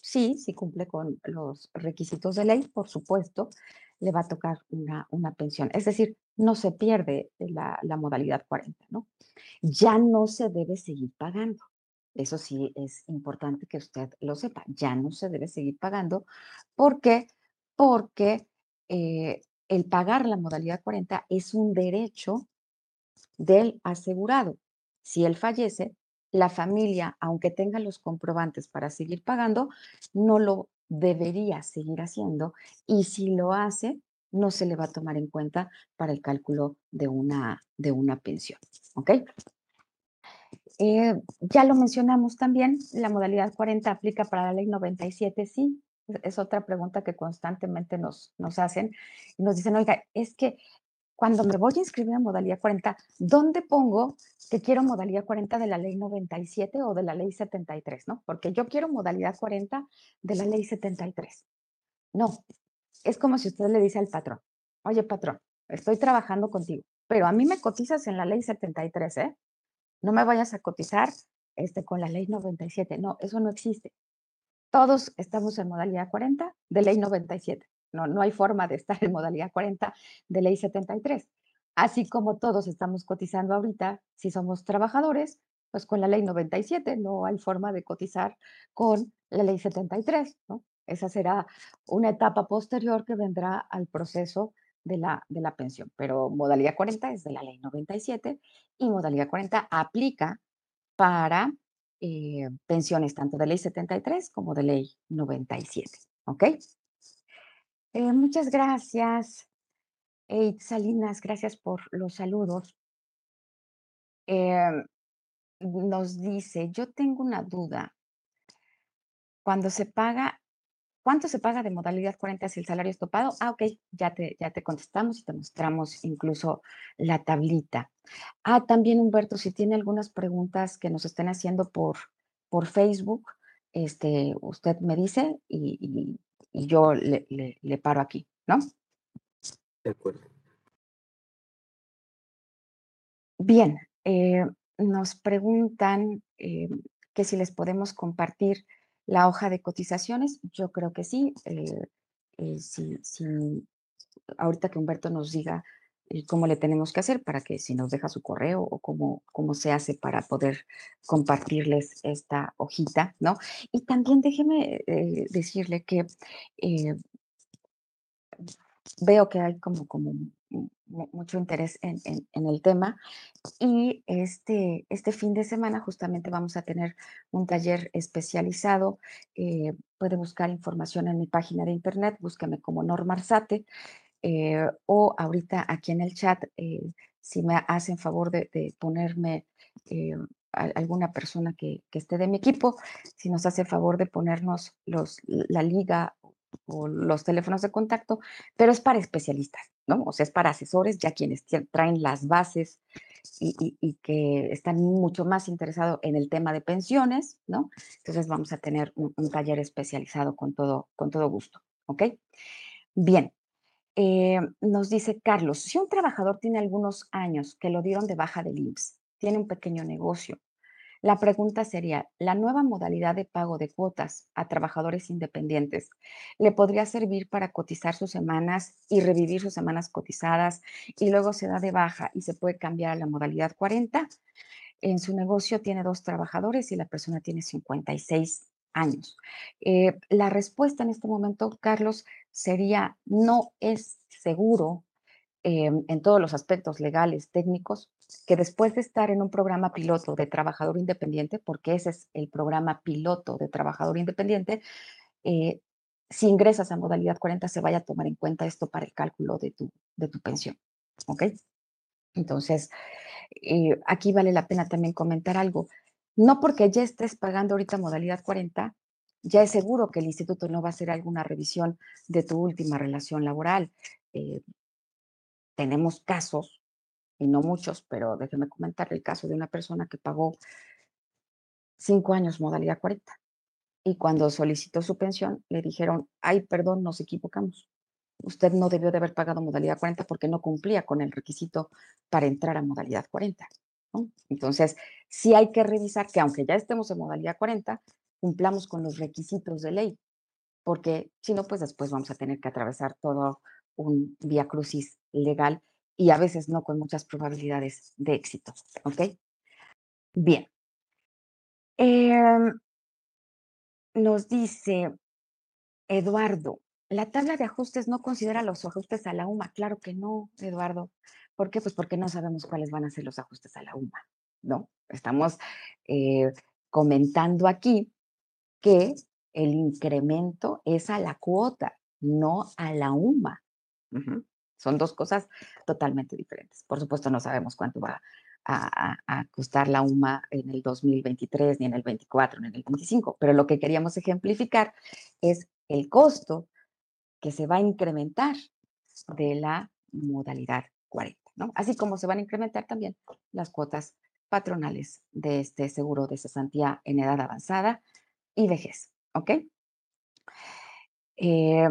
B: Sí, si cumple con los requisitos de ley, por supuesto, le va a tocar una, una pensión. Es decir, no se pierde la, modalidad 40, ¿no? Ya no se debe seguir pagando. Eso sí es importante que usted lo sepa. Ya no se debe seguir pagando. ¿Por qué? Porque eh, el pagar la modalidad 40 es un derecho del asegurado. Si él fallece, la familia, aunque tenga los comprobantes para seguir pagando, no lo debería seguir haciendo y si lo hace, no se le va a tomar en cuenta para el cálculo de una, de una pensión. ¿Ok? Eh, ya lo mencionamos también, la modalidad 40 aplica para la ley 97, sí. Es otra pregunta que constantemente nos, nos hacen nos dicen, oiga, es que cuando me voy a inscribir en modalidad 40, ¿dónde pongo que quiero modalidad 40 de la ley 97 o de la ley 73? ¿no? Porque yo quiero modalidad 40 de la ley 73. No, es como si usted le dice al patrón, oye patrón, estoy trabajando contigo, pero a mí me cotizas en la ley 73, ¿eh? No me vayas a cotizar este, con la ley 97. No, eso no existe. Todos estamos en modalidad 40 de ley 97. No, no hay forma de estar en modalidad 40 de ley 73. Así como todos estamos cotizando ahorita, si somos trabajadores, pues con la ley 97 no hay forma de cotizar con la ley 73, ¿no? Esa será una etapa posterior que vendrá al proceso de la, de la pensión. Pero modalidad 40 es de la ley 97 y modalidad 40 aplica para eh, pensiones tanto de ley 73 como de ley 97. ¿Ok? Eh, muchas gracias, Eid Salinas, gracias por los saludos. Em, nos dice, yo tengo una duda. Cuando se paga, ¿cuánto se paga de modalidad 40 si el salario es topado? Ah, ok, ya te, ya te contestamos y te mostramos incluso la tablita. Ah, también Humberto, si tiene algunas preguntas que nos estén haciendo por, por Facebook, este, usted me dice y y yo le, le, paro aquí, ¿no?
A: De acuerdo.
B: Bien, eh, nos preguntan eh, que si les podemos compartir la hoja de cotizaciones. Yo creo que sí. Eh, si, si, ahorita que Humberto nos diga cómo le tenemos que hacer para que si nos deja su correo o cómo, cómo se hace para poder compartirles esta hojita, ¿no? Y también déjeme eh, decirle que eh, veo que hay como, como mucho interés en, el tema y este, este fin de semana justamente vamos a tener un taller especializado. Eh, puede buscar información en mi página de internet, búsqueme como Norma Arzate eh, o ahorita aquí en el chat, eh, si me hacen favor de, ponerme eh, alguna persona que, esté de mi equipo, si nos hace favor de ponernos los, la liga o los teléfonos de contacto, pero es para especialistas, ¿no? O sea, es para asesores, ya quienes traen las bases y, que están mucho más interesados en el tema de pensiones, ¿no? Entonces vamos a tener un, taller especializado con todo, con todo gusto, ¿ok? Bien, eh, nos dice Carlos, si un trabajador tiene algunos años que lo dieron de baja del IMSS, tiene un pequeño negocio, la pregunta sería, ¿la nueva modalidad de pago de cuotas a trabajadores independientes le podría servir para cotizar sus semanas y revivir sus semanas cotizadas y luego se da de baja y se puede cambiar a la modalidad 40? En su negocio tiene dos trabajadores y la persona tiene 56 años. Eh, la respuesta en este momento, Carlos, sería no es seguro Em, en todos los aspectos legales, técnicos, que después de estar en un programa piloto de trabajador independiente, porque ese es el programa piloto de trabajador independiente, eh, si ingresas a modalidad 40 se vaya a tomar en cuenta esto para el cálculo de tu, de tu pensión. ¿Ok? Entonces, eh, aquí vale la pena también comentar algo. No porque ya estés pagando ahorita modalidad 40, ya es seguro que el instituto no va a hacer alguna revisión de tu última relación laboral. Eh, tenemos casos, y no muchos, pero déjeme comentar el caso de una persona que pagó cinco años modalidad 40. Y cuando solicitó su pensión, le dijeron, ay, perdón, nos equivocamos. Usted no debió de haber pagado modalidad 40 porque no cumplía con el requisito para entrar a modalidad 40. Entonces, sí hay que revisar que aunque ya estemos en modalidad 40, cumplamos con los requisitos de ley, porque si no, pues después vamos a tener que atravesar todo un vía crucis legal y a veces no con muchas probabilidades de éxito. ¿Ok? Bien. Em, nos dice Eduardo, la tabla de ajustes no considera los ajustes a la UMA. Claro que no, Eduardo. ¿Por qué? Pues porque no sabemos cuáles van a ser los ajustes a la UMA. No, estamos eh, comentando aquí que el incremento es a la cuota, no a la UMA. Son dos cosas totalmente diferentes. Por supuesto, no sabemos cuánto va a, costar la UMA en el 2023, ni en el 24, ni en el 25, pero lo que queríamos ejemplificar es el costo que se va a incrementar de la modalidad 40, ¿no? Así como se van a incrementar también las cuotas patronales de este seguro de cesantía en edad avanzada y vejez, ¿ok? Eh,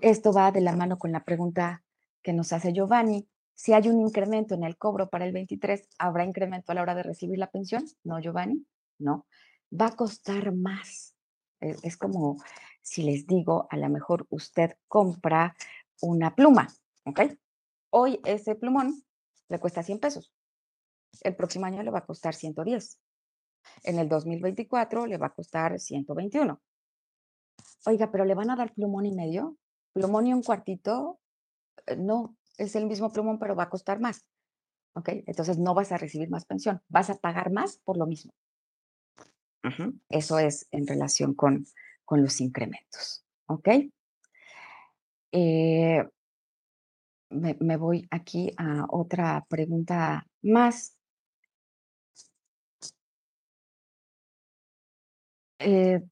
B: esto va de la mano con la pregunta que nos hace Giovanni. Si hay un incremento en el cobro para el 23, ¿habrá incremento a la hora de recibir la pensión? No, Giovanni, no. Va a costar más. E, es, como si les digo, a lo mejor usted compra una pluma, ¿ok? Hoy ese plumón le cuesta 100 pesos. El próximo año le va a costar 110. En el 2024 le va a costar 121. Oiga, pero le van a dar plumón y medio plumón y un cuartito, eh, no, es el mismo plumón, pero va a costar más. ¿Ok? Entonces no vas a recibir más pensión, vas a pagar más por lo mismo. Eso es en relación con, con los incrementos. ¿Ok? Eh, me, voy aquí a otra pregunta más. Eh,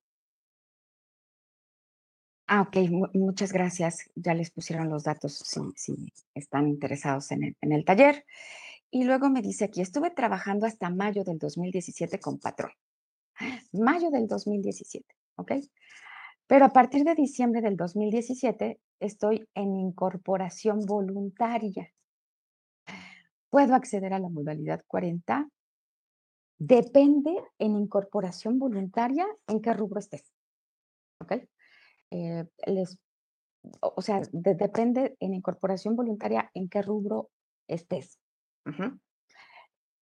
B: Ah, ok, muchas gracias. Ya les pusieron los datos si, están interesados en el, taller. Y luego me dice aquí, estuve trabajando hasta mayo del 2017 con patrón. Mayo del 2017, ¿ok? Pero a partir de diciembre del 2017 estoy en incorporación voluntaria. ¿Puedo acceder a la modalidad 40? Depende en incorporación voluntaria en qué rubro estés. ¿Ok? Eh, les, o sea, depende en incorporación voluntaria en qué rubro estés.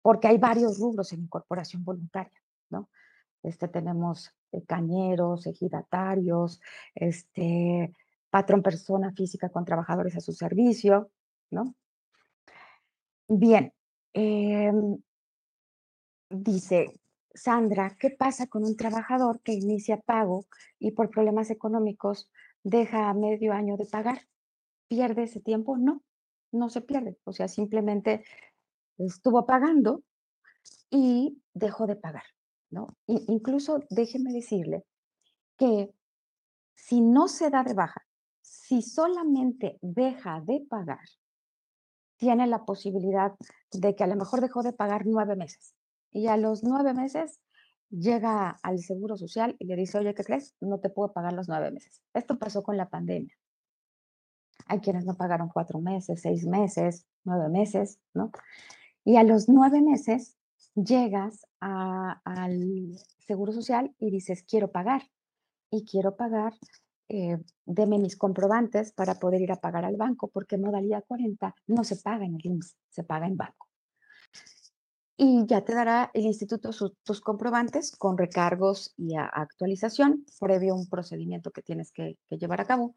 B: Porque hay varios rubros en incorporación voluntaria, ¿no? Este, tenemos eh, cañeros, ejidatarios, este, patrón persona física con trabajadores a su servicio, ¿no? Bien, em, dice, Sandra, ¿qué pasa con un trabajador que inicia pago y por problemas económicos deja medio año de pagar? ¿Pierde ese tiempo? No, no se pierde. O sea, simplemente estuvo pagando y dejó de pagar, ¿no? incluso déjeme decirle que si no se da de baja, si solamente deja de pagar, tiene la posibilidad de que a lo mejor dejó de pagar nueve meses y a los nueve meses llega al Seguro Social y le dice, oye, ¿qué crees? No te puedo pagar los nueve meses. Esto pasó con la pandemia. Hay quienes no pagaron cuatro meses, seis meses, nueve meses, ¿no? Y a los nueve meses llegas al Seguro Social y dices, quiero pagar. Y quiero pagar, eh, deme mis comprobantes para poder ir a pagar al banco, porque modalidad 40 no se paga en el IMSS, se paga en banco y ya te dará el instituto tus comprobantes con recargos y actualización previo a un procedimiento que tienes que, llevar a cabo,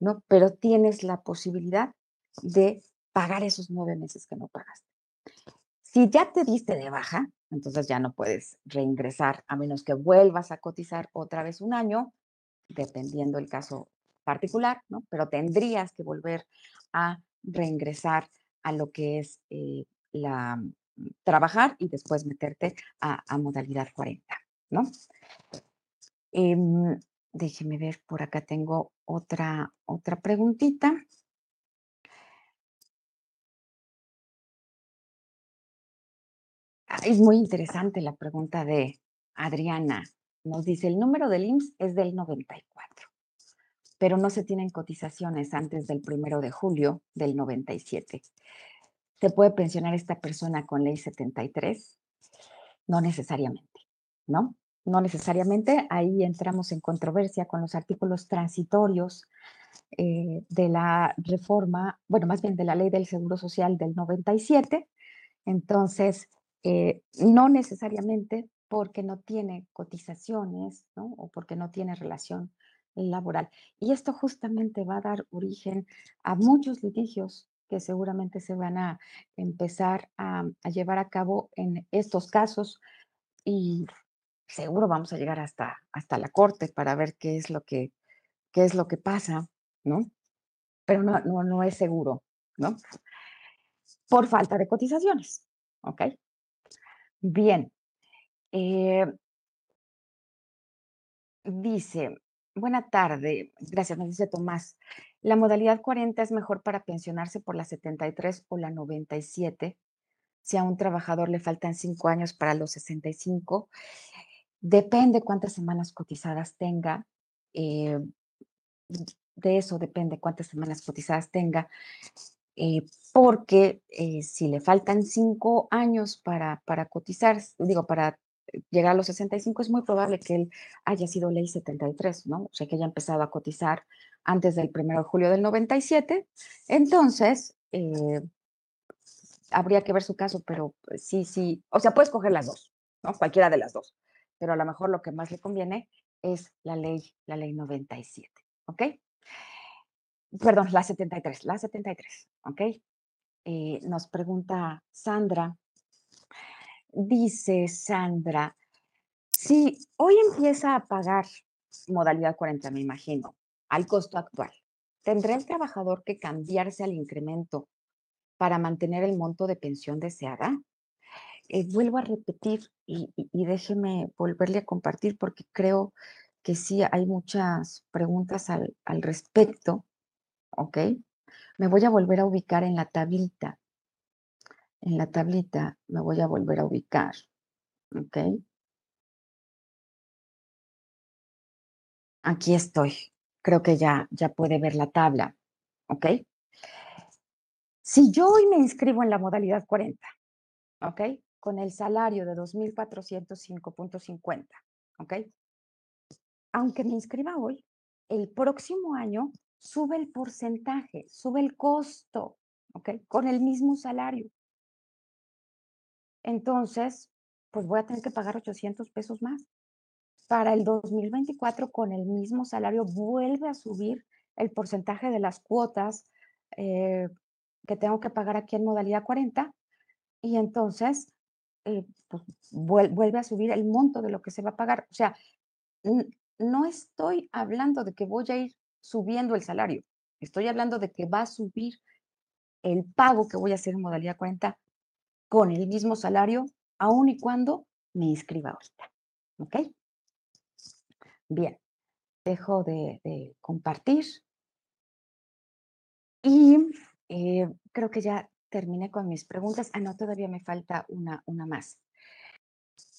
B: ¿no? Pero tienes la posibilidad de pagar esos nueve meses que no pagaste. Si ya te diste de baja, entonces ya no puedes reingresar a menos que vuelvas a cotizar otra vez un año, dependiendo el caso particular, ¿no? Pero tendrías que volver a reingresar a lo que es eh, la, trabajar y después meterte a, modalidad 40, ¿no? Em, déjeme ver, por acá tengo otra, otra preguntita. Es muy interesante la pregunta de Adriana. Nos dice, el número del IMSS es del 94, pero no se tienen cotizaciones antes del primero de julio del 97. ¿Se puede pensionar esta persona con ley 73? No necesariamente, ¿no? No necesariamente. Ahí entramos en controversia con los artículos transitorios eh, de la reforma, bueno, más bien de la ley del Seguro Social del 97. Entonces, eh, no necesariamente porque no tiene cotizaciones, ¿no? O porque no tiene relación laboral. Y esto justamente va a dar origen a muchos litigios que seguramente se van a empezar a, llevar a cabo en estos casos y seguro vamos a llegar hasta, hasta la corte para ver qué es lo que, qué es lo que pasa, ¿no? Pero no, no, no es seguro, ¿no? Por falta de cotizaciones, ¿ok? Bien. Eh, dice, buena tarde, gracias, me dice Tomás. La modalidad 40 es mejor para pensionarse por la 73 o la 97. Si a un trabajador le faltan cinco años para los 65, depende cuántas semanas cotizadas tenga. Eh, de eso depende cuántas semanas cotizadas tenga. Eh, porque eh, si le faltan cinco años para, para cotizar, digo, para llegar a los 65, es muy probable que él haya sido ley 73, ¿no? O sea, que haya empezado a cotizar antes del 1 de julio del 97. Entonces, eh, habría que ver su caso, pero pues, sí, sí, o sea, puedes coger las dos, ¿no? Cualquiera de las dos, pero a lo mejor lo que más le conviene es la ley, la ley 97, ¿ok? Perdón, la 73, la 73, ¿ok? Eh, nos pregunta Sandra, dice Sandra, si hoy empieza a pagar modalidad 40, me imagino, al costo actual, ¿tendrá el trabajador que cambiarse al incremento para mantener el monto de pensión deseada? Eh, vuelvo a repetir y, déjeme volverle a compartir porque creo que sí hay muchas preguntas al, al respecto, ¿ok? Me voy a volver a ubicar en la tablita en la tablita me voy a volver a ubicar. ¿Ok? Aquí estoy. Creo que ya, ya puede ver la tabla. ¿Ok? Si yo hoy me inscribo en la modalidad 40, ¿ok? Con el salario de 2.405.50, ¿ok? Aunque me inscriba hoy, el próximo año sube el porcentaje, sube el costo, ¿ok? Con el mismo salario entonces, pues voy a tener que pagar 800 pesos más. Para el 2024, con el mismo salario, vuelve a subir el porcentaje de las cuotas eh, que tengo que pagar aquí en modalidad 40 y entonces eh, pues, vuelve a subir el monto de lo que se va a pagar. O sea, no estoy hablando de que voy a ir subiendo el salario, estoy hablando de que va a subir el pago que voy a hacer en modalidad 40 con el mismo salario, aun y cuando me inscriba ahorita. ¿Ok? Bien, dejo de, compartir. Y eh, creo que ya terminé con mis preguntas. Ah, no, todavía me falta una, una más.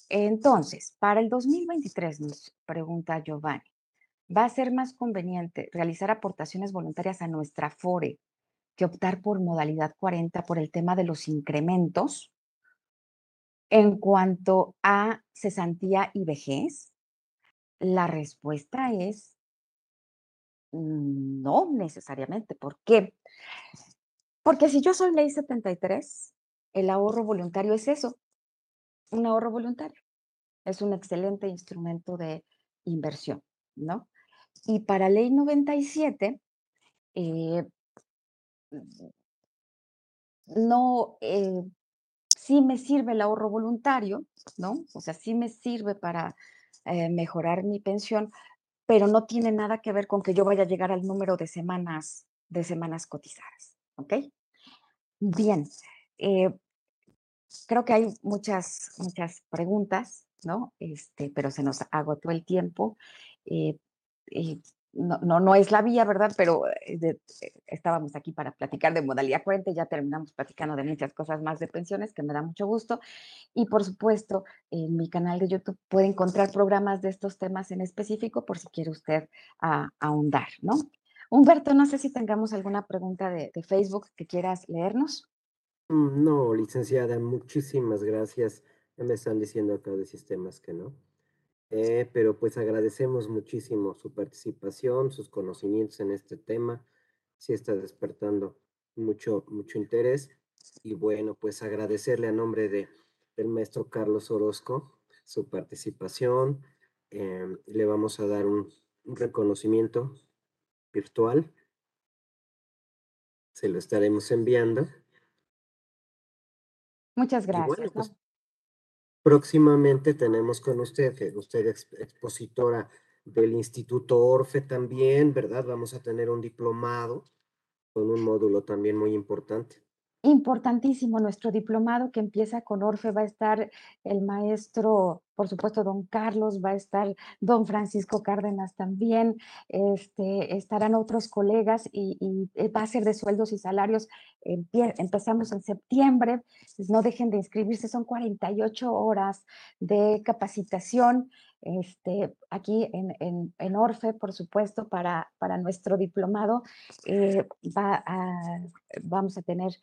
B: Entonces, para el 2023 nos pregunta Giovanni, ¿va a ser más conveniente realizar aportaciones voluntarias a nuestra FORE que optar por modalidad 40 por el tema de los incrementos? En cuanto a cesantía y vejez, la respuesta es no necesariamente. ¿Por qué? Porque si yo soy ley 73, el ahorro voluntario es eso, un ahorro voluntario. Es un excelente instrumento de inversión, ¿no? Y para ley 97, eh, no, eh, sí me sirve el ahorro voluntario, ¿no? O sea, sí me sirve para eh, mejorar mi pensión, pero no tiene nada que ver con que yo vaya a llegar al número de semanas, de semanas cotizadas, ¿ok? Bien, eh, creo que hay muchas, muchas preguntas, ¿no? Este, pero se nos agotó el tiempo. No, no, no, es la vía, ¿verdad? Pero eh, estábamos aquí para platicar de modalidad 40 y ya terminamos platicando de muchas cosas más de pensiones, que me da mucho gusto. Y por supuesto, en mi canal de YouTube puede encontrar programas de estos temas en específico por si quiere usted ahondar, ¿no? Humberto, no sé si tengamos alguna pregunta de, de Facebook que quieras leernos.
A: Mm, no, licenciada, muchísimas gracias. Me están diciendo acá de sistemas que no. Eh, pero pues agradecemos muchísimo su participación, sus conocimientos en este tema. Sí está despertando mucho, mucho interés. Y bueno, pues agradecerle a nombre de, del maestro Carlos Orozco su participación. Em, le vamos a dar un, reconocimiento virtual. Se lo estaremos enviando.
B: Muchas gracias. Pues,
A: Próximamente tenemos con usted, usted es expositora del Instituto Orfe también, ¿verdad? Vamos a tener un diplomado con un módulo también muy importante.
B: Importantísimo nuestro diplomado que empieza con Orfe, va a estar el maestro, por supuesto, don Carlos, va a estar don Francisco Cárdenas también, este, estarán otros colegas y, eh, va a ser de sueldos y salarios. empezamos en septiembre, no dejen de inscribirse, son 48 horas de capacitación. Este, aquí en, en, Orfe, por supuesto, para, para nuestro diplomado, eh, va vamos a tener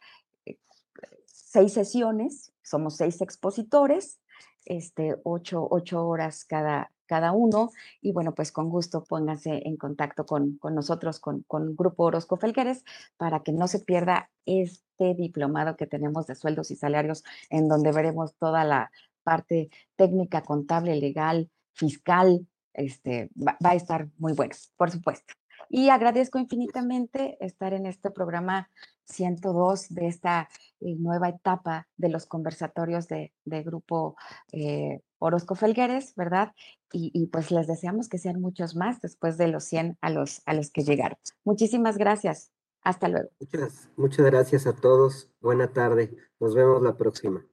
B: seis sesiones, somos seis expositores, este, ocho, ocho horas cada, cada uno. Y bueno, pues con gusto pónganse en contacto con, con nosotros, con, con Grupo Orozco Felgueres, para que no se pierda este diplomado que tenemos de sueldos y salarios, en donde veremos toda la parte técnica, contable, legal, fiscal. Este, va a estar muy bueno, por supuesto. Y agradezco infinitamente estar en este programa 102 de esta eh, nueva etapa de los conversatorios de, Grupo eh, Orozco Felgueres, ¿verdad? Y, pues les deseamos que sean muchos más después de los 100 a los, a los que llegaron. Muchísimas gracias. Hasta luego.
A: Muchas, muchas gracias a todos. Buena tarde. Nos vemos la próxima.